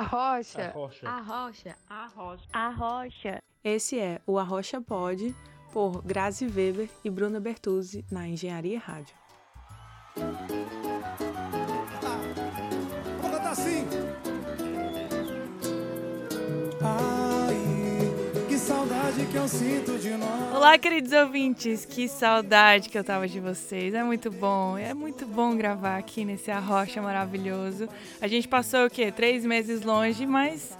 Arrocha. Arrocha. Arrocha. Arrocha. Arrocha. Esse é o Arrocha Pod, por Grazi Weber e Bruna Bertuzzi, na Engenharia Rádio. Que eu sinto de nós. Olá, queridos ouvintes, que saudade que eu tava de vocês. É muito bom, é muito bom gravar aqui nesse arrocha maravilhoso. A gente passou o quê? Três meses longe, mas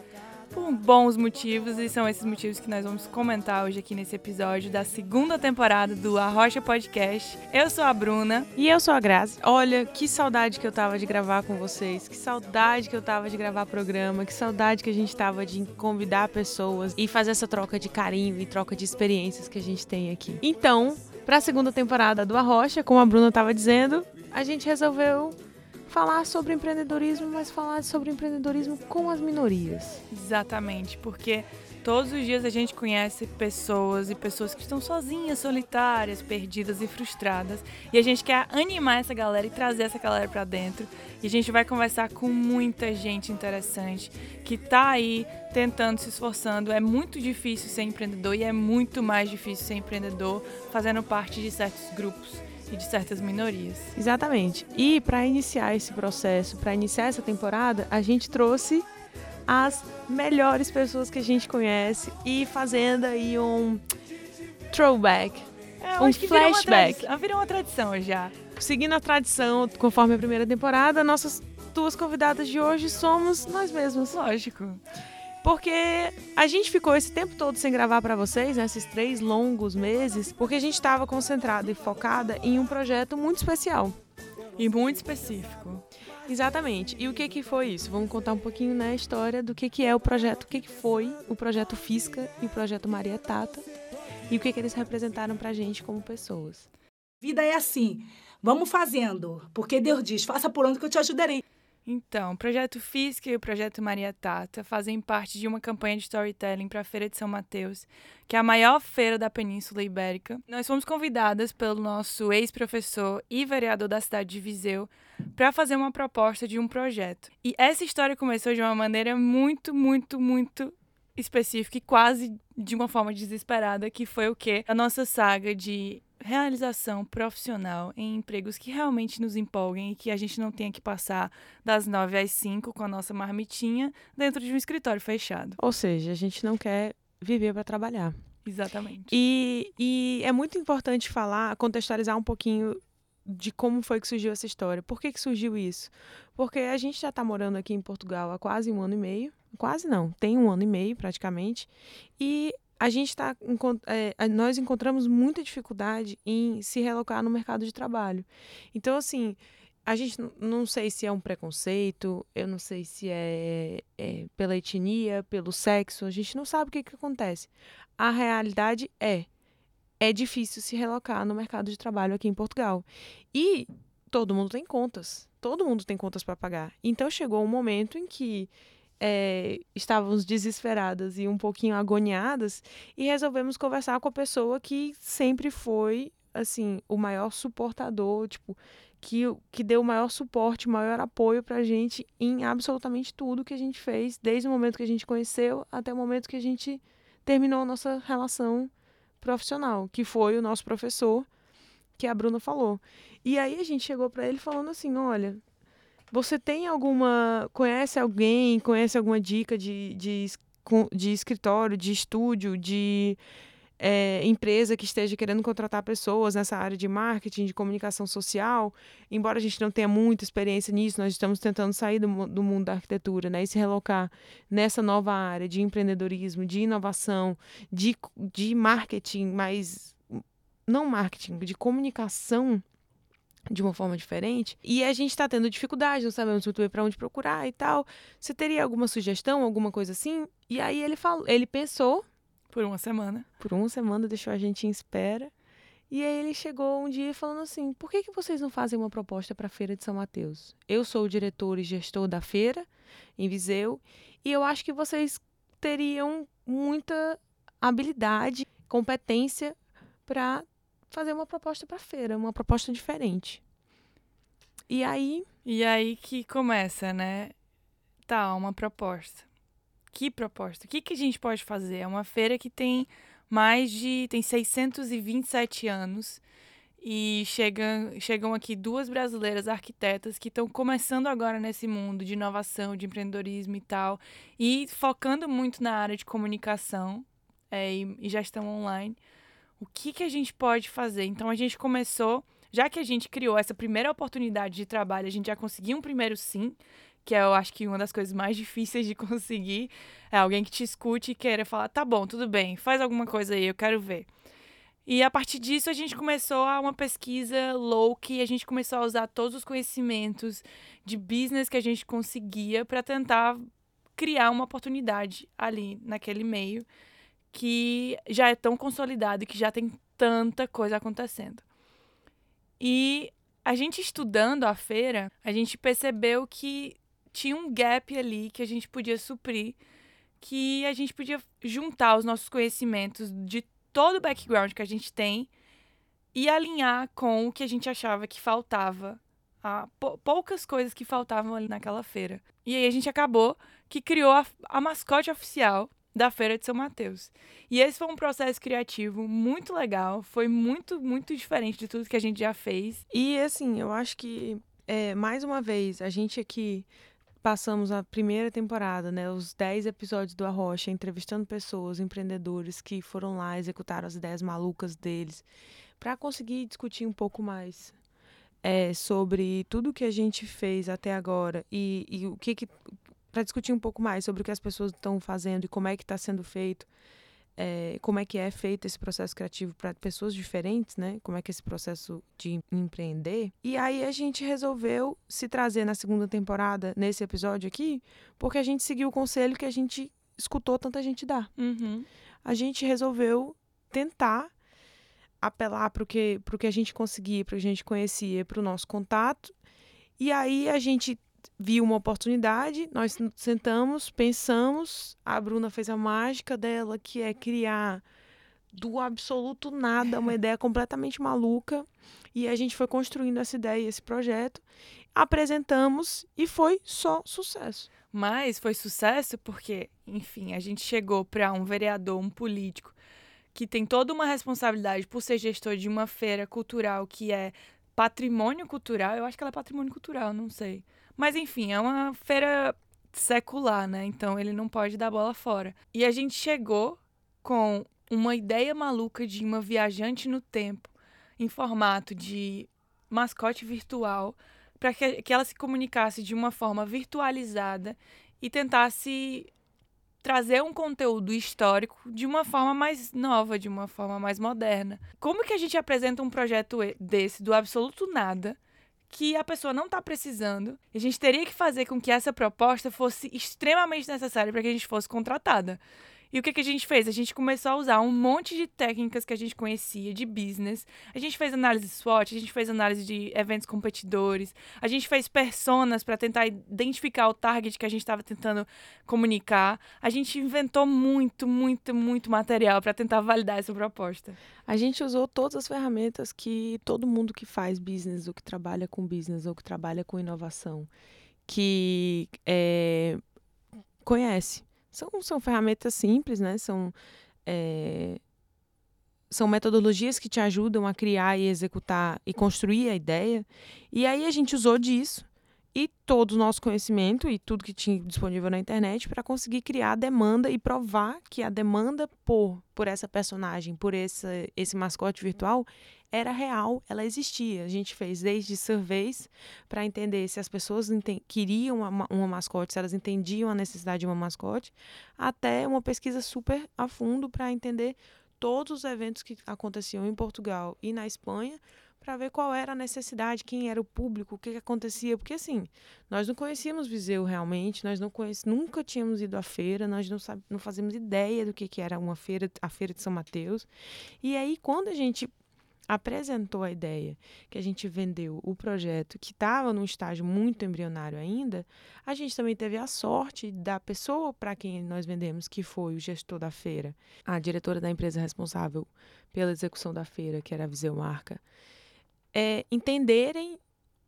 por bons motivos, e são esses motivos que nós vamos comentar hoje aqui nesse episódio da segunda temporada do Arrocha Podcast. Eu sou a Bruna. E eu sou a Grazi. Olha, que saudade que eu tava de gravar com vocês, que saudade que eu tava de gravar programa, que saudade que a gente tava de convidar pessoas e fazer essa troca de carinho e troca de experiências que a gente tem aqui. Então, para a segunda temporada do Arrocha, como a Bruna tava dizendo, a gente resolveu falar sobre empreendedorismo, mas falar sobre empreendedorismo com as minorias. Exatamente, porque todos os dias a gente conhece pessoas e pessoas que estão sozinhas, solitárias, perdidas e frustradas. E a gente quer animar essa galera e trazer essa galera para dentro. E a gente vai conversar com muita gente interessante que tá aí tentando, se esforçando. É muito difícil ser empreendedor e é muito mais difícil ser empreendedor fazendo parte de certos grupos e de certas minorias. Exatamente. E para iniciar esse processo, para iniciar essa temporada, a gente trouxe as melhores pessoas que a gente conhece e fazendo aí um throwback, É, um que virou uma flashback. tradição- Virou uma tradição já. Seguindo a tradição, conforme a primeira temporada, nossas duas convidadas de hoje somos nós mesmos. Lógico. Porque a gente ficou esse tempo todo sem gravar para vocês, né, esses três longos meses, porque a gente estava concentrada e focada em um projeto muito especial. E muito específico. Exatamente. E o que que foi isso? Vamos contar um pouquinho né, a história do que que é o projeto, o que que foi o projeto Fisca e o projeto Maria Tata e o que que eles representaram pra gente como pessoas. Vida é assim. Vamos fazendo. Porque Deus diz, faça por onde que eu te ajudarei. Então, o Projeto Fisca e o Projeto Maria Tata fazem parte de uma campanha de storytelling para a Feira de São Mateus, que é a maior feira da Península Ibérica. Nós fomos convidadas pelo nosso ex-professor e vereador da cidade de Viseu para fazer uma proposta de um projeto. E essa história começou de uma maneira muito, muito, muito específica e quase de uma forma desesperada, que foi o quê? A nossa saga de realização profissional em empregos que realmente nos empolguem e que a gente não tenha que passar das 9 às 5 com a nossa marmitinha dentro de um escritório fechado. Ou seja, a gente não quer viver para trabalhar. Exatamente. E, e é muito importante falar, contextualizar um pouquinho de como foi que surgiu essa história. Por que, que surgiu isso? Porque a gente já está morando aqui em Portugal há quase um ano e meio. Quase não, tem um ano e meio praticamente. E a gente está. nós encontramos muita dificuldade em se relocar no mercado de trabalho. Então, assim, a gente não sei se é um preconceito, eu não sei se é, é pela etnia, pelo sexo, a gente não sabe o que, que acontece. A realidade é é difícil se relocar no mercado de trabalho aqui em Portugal. E todo mundo tem contas. Todo mundo tem contas para pagar. Então chegou um momento em que é, estávamos desesperadas e um pouquinho agoniadas e resolvemos conversar com a pessoa que sempre foi assim o maior suportador, tipo que, que deu o maior suporte, o maior apoio pra gente em absolutamente tudo que a gente fez, desde o momento que a gente conheceu até o momento que a gente terminou a nossa relação profissional, que foi o nosso professor, que a Bruna falou. E aí a gente chegou para ele falando assim, olha, você tem alguma, conhece alguém, conhece alguma dica de, de, de escritório, de estúdio, de é, empresa que esteja querendo contratar pessoas nessa área de marketing, de comunicação social? Embora a gente não tenha muita experiência nisso, nós estamos tentando sair do, do mundo da arquitetura, né, e se relocar nessa nova área de empreendedorismo, de inovação, de, de marketing, mas não marketing, de comunicação de uma forma diferente. E a gente está tendo dificuldade, não sabemos muito bem para onde procurar e tal. Você teria alguma sugestão, alguma coisa assim? E aí ele falou, ele pensou Por uma semana. por uma semana, deixou a gente em espera. E aí ele chegou um dia falando assim: por que, que vocês não fazem uma proposta para a Feira de São Mateus? Eu sou o diretor e gestor da feira em Viseu e eu acho que vocês teriam muita habilidade, competência para fazer uma proposta para feira, uma proposta diferente. E aí, E aí que começa, né? tá, uma proposta. Que proposta? O que, que a gente pode fazer? É uma feira que tem mais de. tem 627 anos. E chegam, chegam aqui duas brasileiras arquitetas que estão começando agora nesse mundo de inovação, de empreendedorismo e tal, e focando muito na área de comunicação é, e, e já estão online. O que, que a gente pode fazer? Então a gente começou, já que a gente criou essa primeira oportunidade de trabalho, a gente já conseguiu um primeiro sim, que é, eu acho que uma das coisas mais difíceis de conseguir é alguém que te escute e queira falar, tá bom, tudo bem, faz alguma coisa aí, eu quero ver. E a partir disso a gente começou a uma pesquisa louca e a gente começou a usar todos os conhecimentos de business que a gente conseguia para tentar criar uma oportunidade ali naquele meio que já é tão consolidado e que já tem tanta coisa acontecendo. E a gente estudando a feira, a gente percebeu que tinha um gap ali que a gente podia suprir, que a gente podia juntar os nossos conhecimentos de todo o background que a gente tem e alinhar com o que a gente achava que faltava. A, poucas coisas que faltavam ali naquela feira. E aí a gente acabou que criou a, a mascote oficial da Feira de São Mateus. E esse foi um processo criativo muito legal, foi muito, muito diferente de tudo que a gente já fez. E assim, eu acho que, é, mais uma vez, a gente aqui passamos a primeira temporada, né, os 10 episódios do Arrocha, entrevistando pessoas, empreendedores que foram lá, executaram as ideias malucas deles, para conseguir discutir um pouco mais é, sobre tudo que a gente fez até agora e, e o que, que para discutir um pouco mais sobre o que as pessoas estão fazendo e como é que está sendo feito é, como é que é feito esse processo criativo para pessoas diferentes, né? Como é que é esse processo de empreender. E aí a gente resolveu se trazer na segunda temporada, nesse episódio aqui, porque a gente seguiu o conselho que a gente escutou tanta gente dar. Uhum. A gente resolveu tentar apelar para o que, que a gente conseguia, para o que a gente conhecia, para o nosso contato. E aí a gente viu uma oportunidade, nós sentamos, pensamos, a Bruna fez a mágica dela, que é criar do absoluto nada, uma ideia completamente maluca, e a gente foi construindo essa ideia, esse projeto, apresentamos e foi só sucesso. Mas foi sucesso porque, enfim, a gente chegou para um vereador, um político que tem toda uma responsabilidade por ser gestor de uma feira cultural que é patrimônio cultural, eu acho que ela é patrimônio cultural, não sei mas enfim, é uma feira secular, né? Então ele não pode dar bola fora. E a gente chegou com uma ideia maluca de uma viajante no tempo em formato de mascote virtual para que, que ela se comunicasse de uma forma virtualizada e tentasse trazer um conteúdo histórico de uma forma mais nova, de uma forma mais moderna. Como que a gente apresenta um projeto desse do absoluto nada? Que a pessoa não está precisando. E a gente teria que fazer com que essa proposta fosse extremamente necessária para que a gente fosse contratada. E o que, que a gente fez? A gente começou a usar um monte de técnicas que a gente conhecia de business. A gente fez análise SWOT, a gente fez análise de eventos competidores, a gente fez personas para tentar identificar o target que a gente estava tentando comunicar. A gente inventou muito, muito, muito material para tentar validar essa proposta. A gente usou todas as ferramentas que todo mundo que faz business, ou que trabalha com business, ou que trabalha com inovação, que é, conhece. São, são ferramentas simples, né? São, é, são metodologias que te ajudam a criar e executar e construir a ideia. E aí a gente usou disso e todo o nosso conhecimento e tudo que tinha disponível na internet para conseguir criar a demanda e provar que a demanda por, por essa personagem, por esse, esse mascote virtual, era real, ela existia. A gente fez desde surveys para entender se as pessoas queriam uma, uma mascote, se elas entendiam a necessidade de uma mascote, até uma pesquisa super a fundo para entender todos os eventos que aconteciam em Portugal e na Espanha para ver qual era a necessidade, quem era o público, o que, que, acontecia, porque assim, nós não conhecíamos Viseu realmente, nós não conhec... nunca tínhamos ido à feira, nós não, não fazíamos ideia do que, que era uma feira, a feira de São Mateus. E aí, quando a gente apresentou a ideia, que a gente vendeu o projeto, que estava num estágio muito embrionário ainda, a gente também teve a sorte da pessoa para quem nós vendemos, que foi o gestor da feira, a diretora da empresa responsável pela execução da feira, que era a Viseu Marca, é, entenderem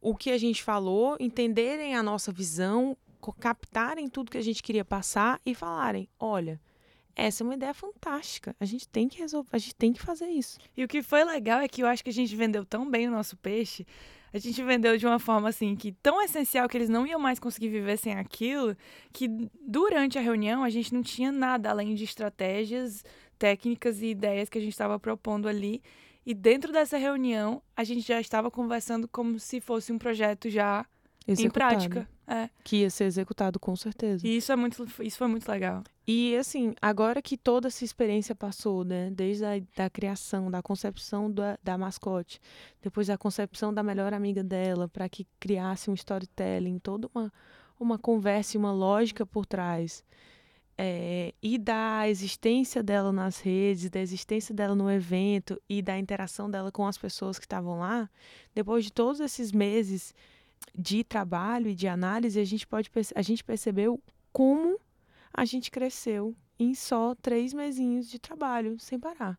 o que a gente falou, entenderem a nossa visão, captarem tudo que a gente queria passar e falarem: olha, essa é uma ideia fantástica. A gente tem que resolver, a gente tem que fazer isso. E o que foi legal é que eu acho que a gente vendeu tão bem o nosso peixe. A gente vendeu de uma forma assim que tão essencial que eles não iam mais conseguir viver sem aquilo, que durante a reunião a gente não tinha nada além de estratégias, técnicas e ideias que a gente estava propondo ali. E dentro dessa reunião, a gente já estava conversando como se fosse um projeto já em Executado. prática. É. Que ia ser executado com certeza. E isso é muito, isso foi muito legal. E assim, agora que toda essa experiência passou, né? Desde a da criação, da concepção da, da mascote, depois da concepção da melhor amiga dela, para que criasse um storytelling, toda uma, uma conversa e uma lógica por trás. É, e da existência dela nas redes, da existência dela no evento e da interação dela com as pessoas que estavam lá, depois de todos esses meses de trabalho e de análise, a gente pode a gente percebeu como a gente cresceu em só três mesinhos de trabalho, sem parar.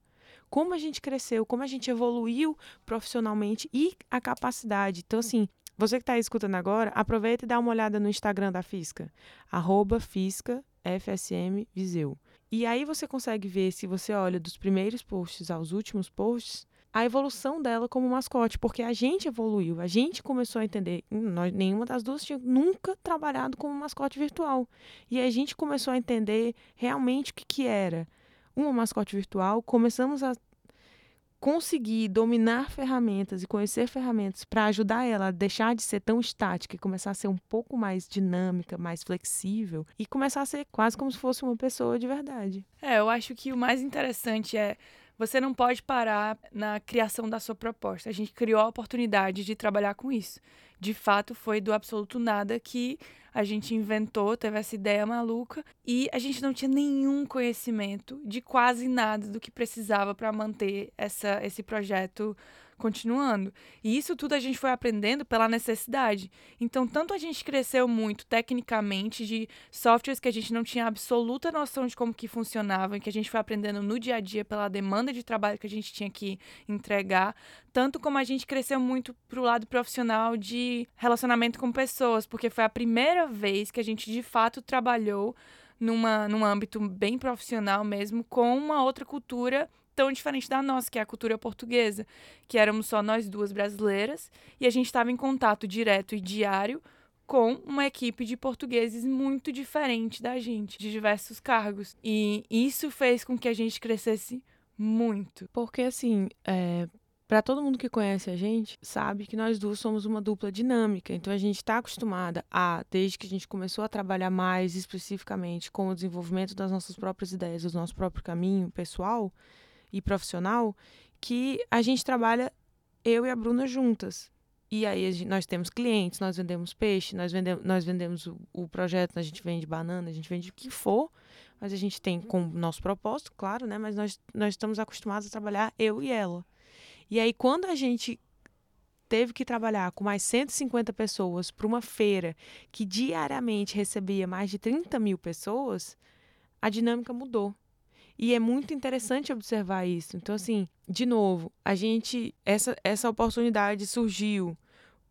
Como a gente cresceu, como a gente evoluiu profissionalmente e a capacidade. Então, assim, você que está escutando agora, aproveita e dá uma olhada no Instagram da Fisca, arroba Fisca FSM Viseu. E aí você consegue ver, se você olha dos primeiros posts aos últimos posts, a evolução dela como mascote, porque a gente evoluiu, a gente começou a entender, hum, nós, nenhuma das duas tinha nunca trabalhado como mascote virtual. E a gente começou a entender realmente o que, que era uma mascote virtual, começamos a conseguir dominar ferramentas e conhecer ferramentas para ajudar ela a deixar de ser tão estática e começar a ser um pouco mais dinâmica, mais flexível e começar a ser quase como se fosse uma pessoa de verdade. É, eu acho que o mais interessante é você não pode parar na criação da sua proposta. A gente criou a oportunidade de trabalhar com isso. De fato, foi do absoluto nada que a gente inventou, teve essa ideia maluca e a gente não tinha nenhum conhecimento de quase nada do que precisava para manter essa, esse projeto continuando. E isso tudo a gente foi aprendendo pela necessidade. Então, tanto a gente cresceu muito tecnicamente de softwares que a gente não tinha absoluta noção de como que funcionavam, e que a gente foi aprendendo no dia a dia pela demanda de trabalho que a gente tinha que entregar, tanto como a gente cresceu muito pro lado profissional de relacionamento com pessoas, porque foi a primeira vez que a gente de fato trabalhou numa, num âmbito bem profissional mesmo, com uma outra cultura tão diferente da nossa, que é a cultura portuguesa, que éramos só nós duas brasileiras e a gente estava em contato direto e diário com uma equipe de portugueses muito diferente da gente, de diversos cargos. E isso fez com que a gente crescesse muito. Porque, assim, é, para todo mundo que conhece a gente, sabe que nós duas somos uma dupla dinâmica. Então, a gente está acostumada a, desde que a gente começou a trabalhar mais especificamente com o desenvolvimento das nossas próprias ideias, do nosso próprio caminho pessoal e profissional, que a gente trabalha, eu e a Bruna, juntas. E aí gente- nós temos clientes, nós vendemos peixe, nós vendemos, nós vendemos o, o projeto, a gente vende banana, a gente vende o que for, mas a gente tem com o nosso propósito, claro, né? Mas nós, nós estamos acostumados a trabalhar eu e ela. E aí, quando a gente teve que trabalhar com mais 150 pessoas para uma feira que diariamente recebia mais de 30 mil pessoas, a dinâmica mudou. E é muito interessante observar isso. Então, assim, de novo, a gente. Essa, essa oportunidade surgiu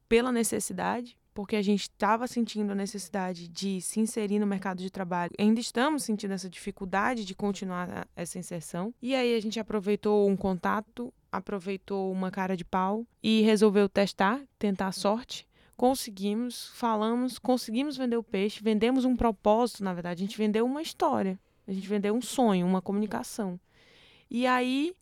pela necessidade, porque a gente estava sentindo a necessidade de se inserir no mercado de trabalho. Ainda estamos sentindo essa dificuldade de continuar essa inserção. E aí a gente aproveitou um contato, aproveitou uma cara de pau e resolveu testar, tentar a sorte. Conseguimos, falamos, conseguimos vender o peixe, vendemos um propósito, na verdade, a gente vendeu uma história. A gente vendeu um sonho, uma comunicação. E aí,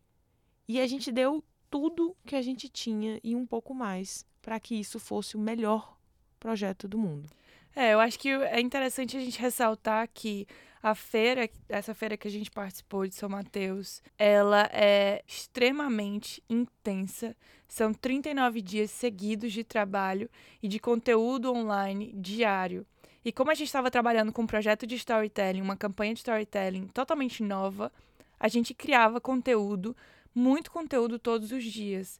e a gente deu tudo que a gente tinha e um pouco mais para que isso fosse o melhor projeto do mundo. É, eu acho que é interessante a gente ressaltar que a feira, essa feira que a gente participou de São Mateus, ela é extremamente intensa. São 39 dias seguidos de trabalho e de conteúdo online diário. E como a gente estava trabalhando com um projeto de storytelling, uma campanha de storytelling totalmente nova, a gente criava conteúdo, muito conteúdo todos os dias.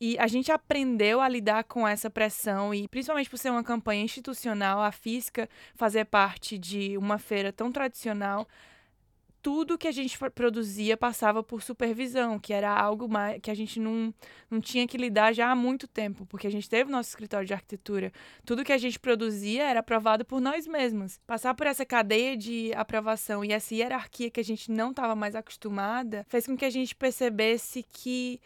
E a gente aprendeu a lidar com essa pressão e, principalmente por ser uma campanha institucional, a Fisca fazer parte de uma feira tão tradicional, tudo que a gente produzia passava por supervisão, que era algo mais, que a gente não, não tinha que lidar já há muito tempo, porque a gente teve nosso escritório de arquitetura. Tudo que a gente produzia era aprovado por nós mesmos. Passar por essa cadeia de aprovação e essa hierarquia que a gente não estava mais acostumada fez com que a gente percebesse que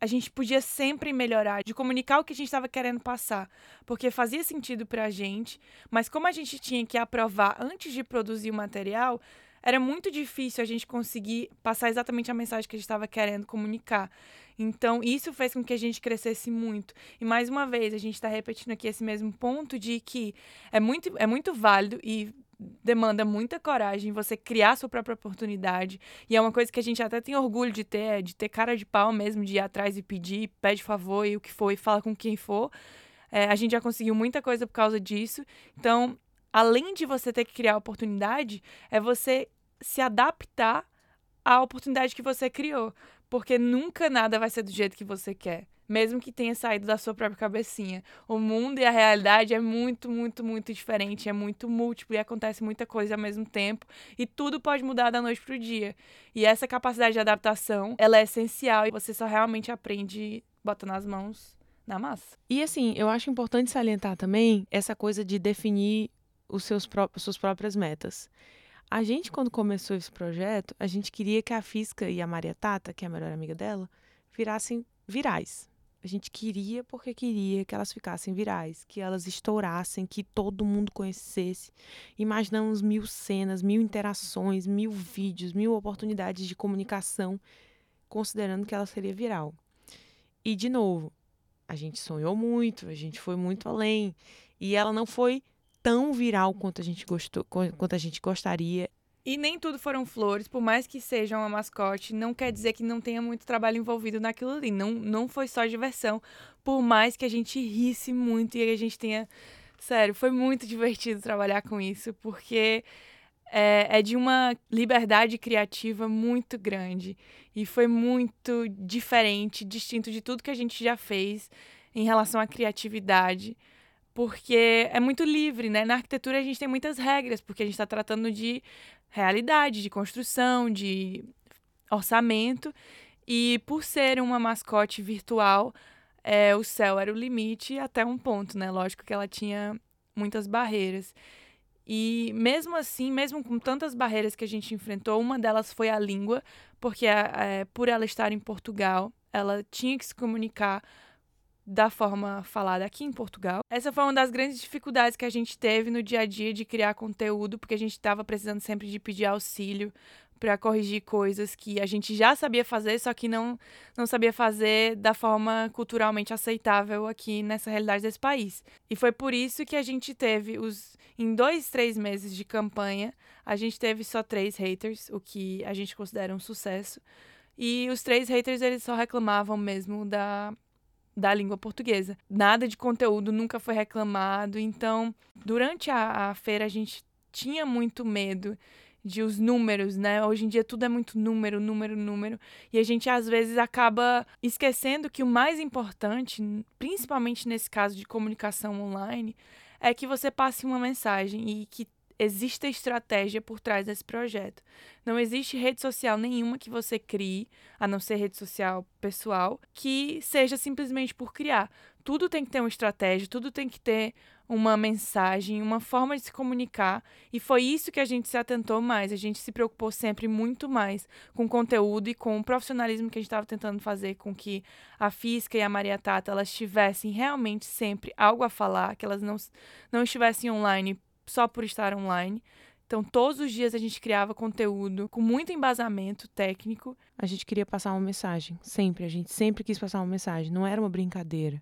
a gente podia sempre melhorar, de comunicar o que a gente estava querendo passar, porque fazia sentido para a gente, mas como a gente tinha que aprovar antes de produzir o material, era muito difícil a gente conseguir passar exatamente a mensagem que a gente estava querendo comunicar. Então, isso fez com que a gente crescesse muito. E mais uma vez, a gente está repetindo aqui esse mesmo ponto de que é muito, é muito válido e demanda muita coragem você criar sua própria oportunidade. E é uma coisa que a gente até tem orgulho de ter, é de ter cara de pau mesmo, de ir atrás e pedir, pede favor e o que for, e fala com quem for. É, a gente já conseguiu muita coisa por causa disso. Então, além de você ter que criar oportunidade, é você se adaptar à oportunidade que você criou. Porque nunca nada vai ser do jeito que você quer. Mesmo que tenha saído da sua própria cabecinha. O mundo e a realidade é muito, muito, muito diferente. É muito múltiplo e acontece muita coisa ao mesmo tempo. E tudo pode mudar da noite pro dia. E essa capacidade de adaptação, ela é essencial. E você só realmente aprende botando as mãos na massa. E assim, eu acho importante salientar também essa coisa de definir os seus próprios, suas próprias metas. A gente, quando começou esse projeto, a gente queria que a Fisca e a Maria Tata, que é a melhor amiga dela, virassem virais. A gente queria porque queria que elas ficassem virais, que elas estourassem, que todo mundo conhecesse. Imaginamos mil cenas, mil interações, mil vídeos, mil oportunidades de comunicação, considerando que ela seria viral. E, de novo, a gente sonhou muito, a gente foi muito além. E ela não foi tão viral quanto a gente gostou, quanto a gente gostaria. E nem tudo foram flores, por mais que seja uma mascote, não quer dizer que não tenha muito trabalho envolvido naquilo ali. Não, não foi só diversão, por mais que a gente risse muito e a gente tenha. Sério, foi muito divertido trabalhar com isso, porque é, é de uma liberdade criativa muito grande. E foi muito diferente, distinto de tudo que a gente já fez em relação à criatividade porque é muito livre, né? Na arquitetura a gente tem muitas regras, porque a gente está tratando de realidade, de construção, de orçamento. E por ser uma mascote virtual, é, o céu era o limite até um ponto, né? Lógico que ela tinha muitas barreiras. E mesmo assim, mesmo com tantas barreiras que a gente enfrentou, uma delas foi a língua, porque é, por ela estar em Portugal, ela tinha que se comunicar da forma falada aqui em Portugal. Essa foi uma das grandes dificuldades que a gente teve no dia a dia de criar conteúdo, porque a gente estava precisando sempre de pedir auxílio para corrigir coisas que a gente já sabia fazer, só que não, não sabia fazer da forma culturalmente aceitável aqui nessa realidade desse país. E foi por isso que a gente teve os. Em dois, três meses de campanha, a gente teve só três haters, o que a gente considera um sucesso. E os três haters, eles só reclamavam mesmo da da língua portuguesa. Nada de conteúdo nunca foi reclamado. Então, durante a, a feira, a gente tinha muito medo de os números, né? Hoje em dia tudo é muito número, número, número. E a gente às vezes acaba esquecendo que o mais importante, principalmente nesse caso de comunicação online, é que você passe uma mensagem e que existe estratégia por trás desse projeto. Não existe rede social nenhuma que você crie, a não ser rede social pessoal, que seja simplesmente por criar. Tudo tem que ter uma estratégia, tudo tem que ter uma mensagem, uma forma de se comunicar. E foi isso que a gente se atentou mais. A gente se preocupou sempre muito mais com o conteúdo e com o profissionalismo que a gente estava tentando fazer com que a Fisca e a Maria Tata elas tivessem realmente sempre algo a falar, que elas não, não estivessem online só por estar online. Então, todos os dias a gente criava conteúdo com muito embasamento técnico. A gente queria passar uma mensagem, sempre. A gente sempre quis passar uma mensagem. Não era uma brincadeira.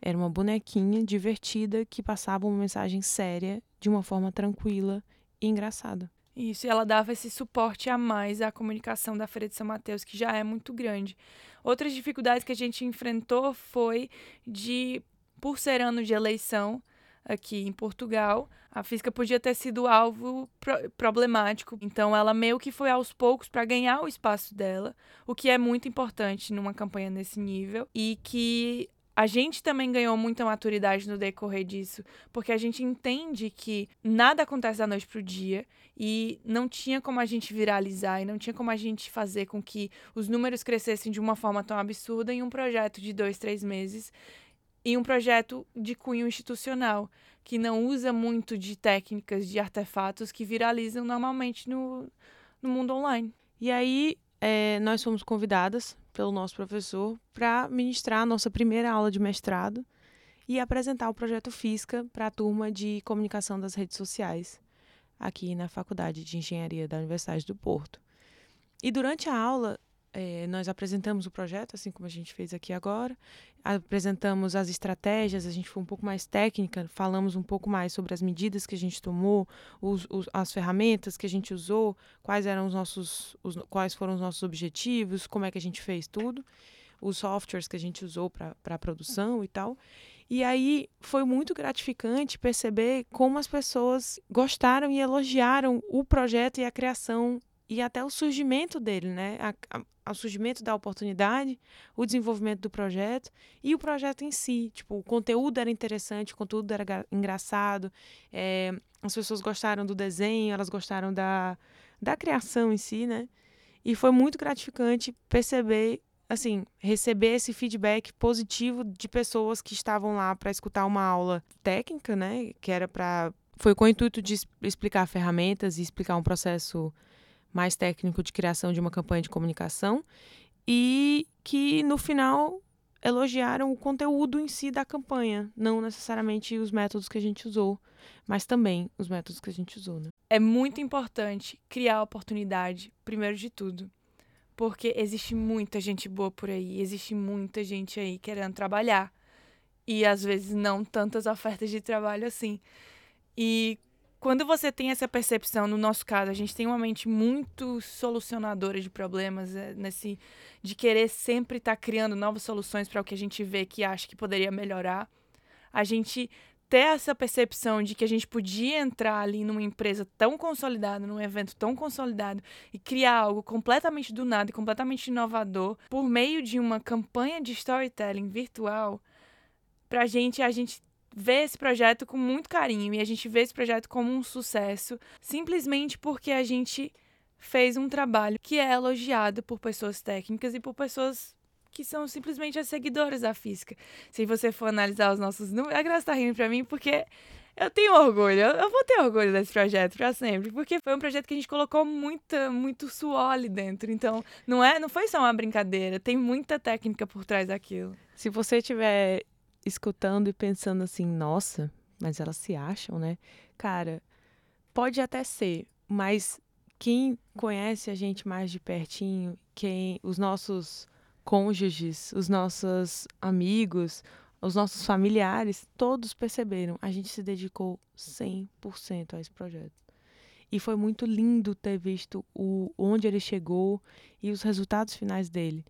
Era uma bonequinha divertida que passava uma mensagem séria de uma forma tranquila e engraçada. Isso, e ela dava esse suporte a mais à comunicação da Feira de São Mateus, que já é muito grande. Outras dificuldades que a gente enfrentou foi de, por ser ano de eleição, aqui em Portugal, a física podia ter sido alvo pro problemático. Então, ela meio que foi aos poucos para ganhar o espaço dela, o que é muito importante numa campanha nesse nível e que a gente também ganhou muita maturidade no decorrer disso, porque a gente entende que nada acontece da noite pro dia e não tinha como a gente viralizar e não tinha como a gente fazer com que os números crescessem de uma forma tão absurda em um projeto de dois, três meses e um projeto de cunho institucional que não usa muito de técnicas, de artefatos que viralizam normalmente no, no mundo online. E aí, é, nós fomos convidadas pelo nosso professor para ministrar a nossa primeira aula de mestrado e apresentar o projeto Fisca para a turma de comunicação das redes sociais aqui na Faculdade de Engenharia da Universidade do Porto. E durante a aula, é, nós apresentamos o projeto, assim como a gente fez aqui agora, apresentamos as estratégias, a gente foi um pouco mais técnica, falamos um pouco mais sobre as medidas que a gente tomou, os, os, as ferramentas que a gente usou, quais eram os nossos, os, quais foram os nossos objetivos, como é que a gente fez tudo, os softwares que a gente usou para a produção e tal. E aí foi muito gratificante perceber como as pessoas gostaram e elogiaram o projeto e a criação e até o surgimento dele, né? A, a, o surgimento da oportunidade, o desenvolvimento do projeto e o projeto em si. Tipo, o conteúdo era interessante, o conteúdo era engraçado, é, as pessoas gostaram do desenho, elas gostaram da, da criação em si, né? E foi muito gratificante perceber, assim, receber esse feedback positivo de pessoas que estavam lá para escutar uma aula técnica, né? Que era para. Foi com o intuito de explicar ferramentas e explicar um processo mais técnico de criação de uma campanha de comunicação e que no final elogiaram o conteúdo em si da campanha, não necessariamente os métodos que a gente usou, mas também os métodos que a gente usou. Né? É muito importante criar oportunidade, primeiro de tudo, porque existe muita gente boa por aí, existe muita gente aí querendo trabalhar e às vezes não tantas ofertas de trabalho assim. E quando você tem essa percepção, no nosso caso, a gente tem uma mente muito solucionadora de problemas, é, nesse de querer sempre estar tá criando novas soluções para o que a gente vê que acha que poderia melhorar. A gente ter essa percepção de que a gente podia entrar ali numa empresa tão consolidada, num evento tão consolidado e criar algo completamente do nada e completamente inovador por meio de uma campanha de storytelling virtual, pra gente, a gente vê esse projeto com muito carinho e a gente vê esse projeto como um sucesso simplesmente porque a gente fez um trabalho que é elogiado por pessoas técnicas e por pessoas que são simplesmente as seguidoras da física. Se você for analisar os nossos números, a Graça tá rindo pra mim porque eu tenho orgulho, eu vou ter orgulho desse projeto para sempre, porque foi um projeto que a gente colocou muita, muito suor ali dentro. Então, não é, não foi só uma brincadeira, tem muita técnica por trás daquilo. Se você tiver escutando e pensando assim, nossa, mas elas se acham, né? Cara, pode até ser, mas quem conhece a gente mais de pertinho, quem os nossos cônjuges, os nossos amigos, os nossos familiares, todos perceberam, a gente se dedicou 100% a esse projeto. E foi muito lindo ter visto o onde ele chegou e os resultados finais dele.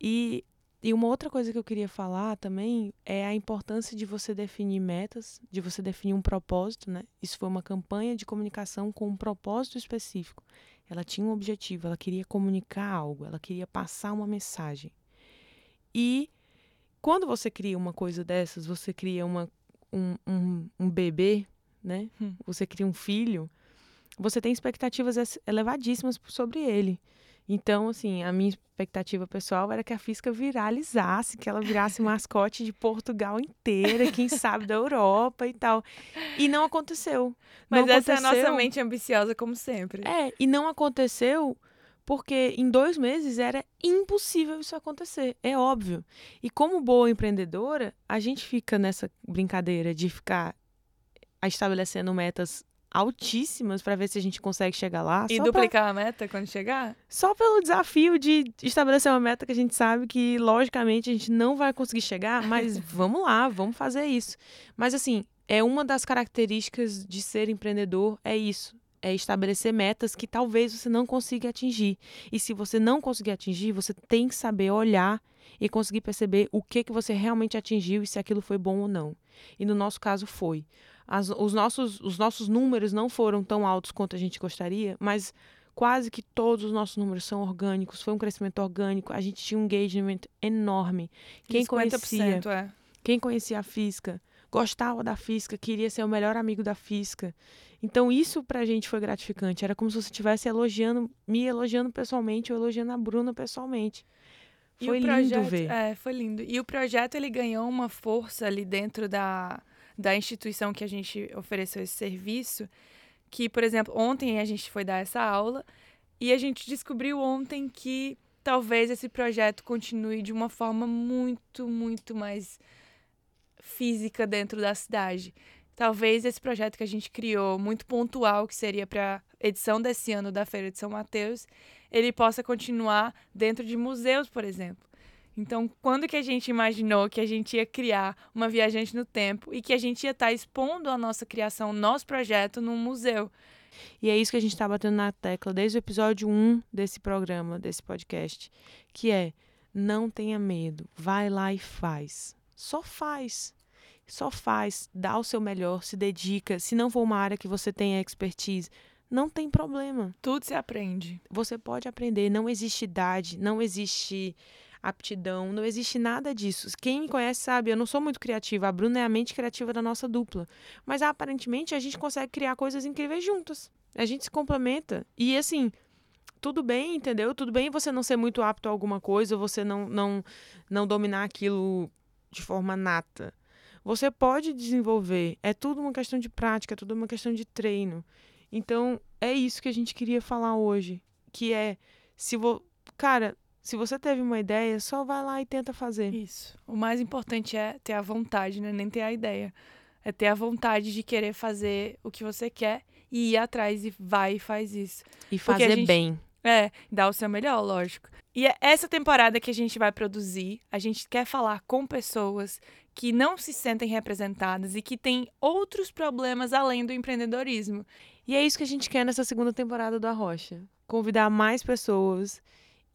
E e uma outra coisa que eu queria falar também é a importância de você definir metas, de você definir um propósito, né? Isso foi uma campanha de comunicação com um propósito específico. Ela tinha um objetivo, ela queria comunicar algo, ela queria passar uma mensagem. E quando você cria uma coisa dessas, você cria uma, um, um, um bebê, né? Hum. Você cria um filho, você tem expectativas elevadíssimas sobre ele. Então, assim, a minha expectativa pessoal era que a física viralizasse, que ela virasse mascote de Portugal inteira, quem sabe da Europa e tal. E não aconteceu. Mas não essa aconteceu. é a nossa mente ambiciosa, como sempre. É, e não aconteceu porque em dois meses era impossível isso acontecer, é óbvio. E como boa empreendedora, a gente fica nessa brincadeira de ficar estabelecendo metas altíssimas para ver se a gente consegue chegar lá. E duplicar pra... a meta quando chegar? Só pelo desafio de estabelecer uma meta que a gente sabe que, logicamente, a gente não vai conseguir chegar, mas vamos lá, vamos fazer isso. Mas, assim, é uma das características de ser empreendedor, é isso. É estabelecer metas que talvez você não consiga atingir. E se você não conseguir atingir, você tem que saber olhar e conseguir perceber o que, que você realmente atingiu e se aquilo foi bom ou não. E no nosso caso foi as, os, nossos, os nossos números não foram tão altos quanto a gente gostaria, mas quase que todos os nossos números são orgânicos. Foi um crescimento orgânico. A gente tinha um engagement enorme. Quem conhecia, é. Quem conhecia a física, gostava da física, queria ser o melhor amigo da física. Então isso pra gente foi gratificante. Era como se você estivesse elogiando, me elogiando pessoalmente ou elogiando a Bruna pessoalmente. Foi lindo ver. É, foi lindo. E o projeto ele ganhou uma força ali dentro da, da instituição que a gente ofereceu esse serviço. Que, por exemplo, ontem a gente foi dar essa aula e a gente descobriu ontem que talvez esse projeto continue de uma forma muito, muito mais física dentro da cidade. Talvez esse projeto que a gente criou, muito pontual, que seria para edição desse ano da Feira de São Mateus, ele possa continuar dentro de museus, por exemplo. Então, quando que a gente imaginou que a gente ia criar uma viajante no tempo e que a gente ia estar expondo a nossa criação, nosso projeto num museu? E é isso que a gente está batendo na tecla desde o episódio 1 desse programa, desse podcast, que é não tenha medo, vai lá e faz. Só faz. Só faz, dá o seu melhor, se dedica. Se não for uma área que você tenha expertise, não tem problema. Tudo se aprende. Você pode aprender, não existe idade, não existe aptidão, não existe nada disso. Quem me conhece sabe, eu não sou muito criativa, a Bruna é a mente criativa da nossa dupla. Mas aparentemente a gente consegue criar coisas incríveis juntas. A gente se complementa. E assim, tudo bem, entendeu? Tudo bem você não ser muito apto a alguma coisa, você não, não, não dominar aquilo de forma nata. Você pode desenvolver. É tudo uma questão de prática, é tudo uma questão de treino. Então, é isso que a gente queria falar hoje. Que é, se vo... cara, se você teve uma ideia, só vai lá e tenta fazer. Isso. O mais importante é ter a vontade, né? Nem ter a ideia. É ter a vontade de querer fazer o que você quer e ir atrás e vai e faz isso. E fazer gente- bem. É, dar o seu melhor, lógico. E é essa temporada que a gente vai produzir, a gente quer falar com pessoas que não se sentem representadas e que têm outros problemas além do empreendedorismo. E é isso que a gente quer nessa segunda temporada do Arrocha. Convidar mais pessoas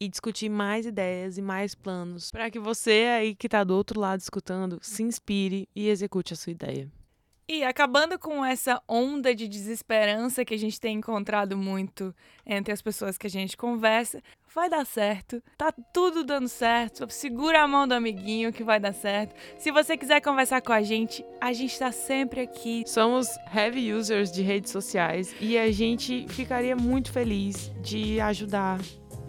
e discutir mais ideias e mais planos para que você aí que está do outro lado escutando se inspire e execute a sua ideia. E acabando com essa onda de desesperança que a gente tem encontrado muito entre as pessoas que a gente conversa, vai dar certo. Tá tudo dando certo. Segura a mão do amiguinho que vai dar certo. Se você quiser conversar com a gente, a gente tá sempre aqui. Somos heavy users de redes sociais e a gente ficaria muito feliz de ajudar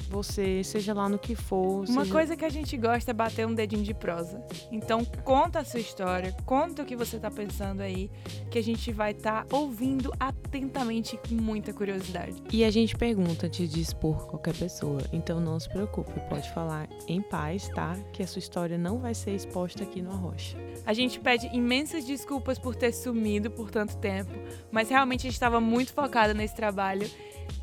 você, seja lá no que for. Uma seja- coisa que a gente gosta é bater um dedinho de prosa. Então conta a sua história, conta o que você tá pensando aí, que a gente vai estar ouvindo atentamente com muita curiosidade. E a gente pergunta antes de expor qualquer pessoa. Então não se preocupe, pode falar em paz, tá? Que a sua história não vai ser exposta aqui no Arrocha. A gente pede imensas desculpas por ter sumido por tanto tempo, mas realmente a gente estava muito focada nesse trabalho.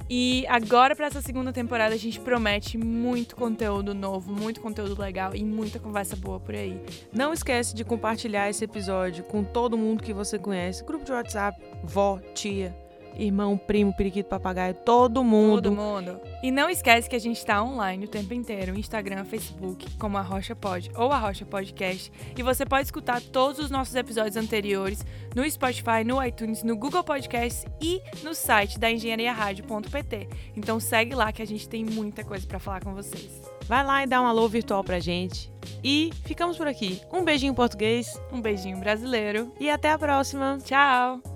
E agora, para essa segunda temporada, a gente promete muito conteúdo novo, muito conteúdo legal e muita conversa boa por aí. Não esquece de compartilhar esse episódio com todo mundo que você conhece. Grupo de WhatsApp, vó, tia, irmão, primo, periquito, papagaio, todo mundo. Todo mundo. E não esquece que a gente está online o tempo inteiro, Instagram, Facebook, como a Rocha Pod ou a Rocha Podcast. E você pode escutar todos os nossos episódios anteriores no Spotify, no iTunes, no Google Podcasts e no site da engenhariaradio.pt. Então segue lá que a gente tem muita coisa para falar com vocês. Vai lá e dá um alô virtual pra gente. E ficamos por aqui. Um beijinho português Um beijinho brasileiro. e até a próxima. Tchau!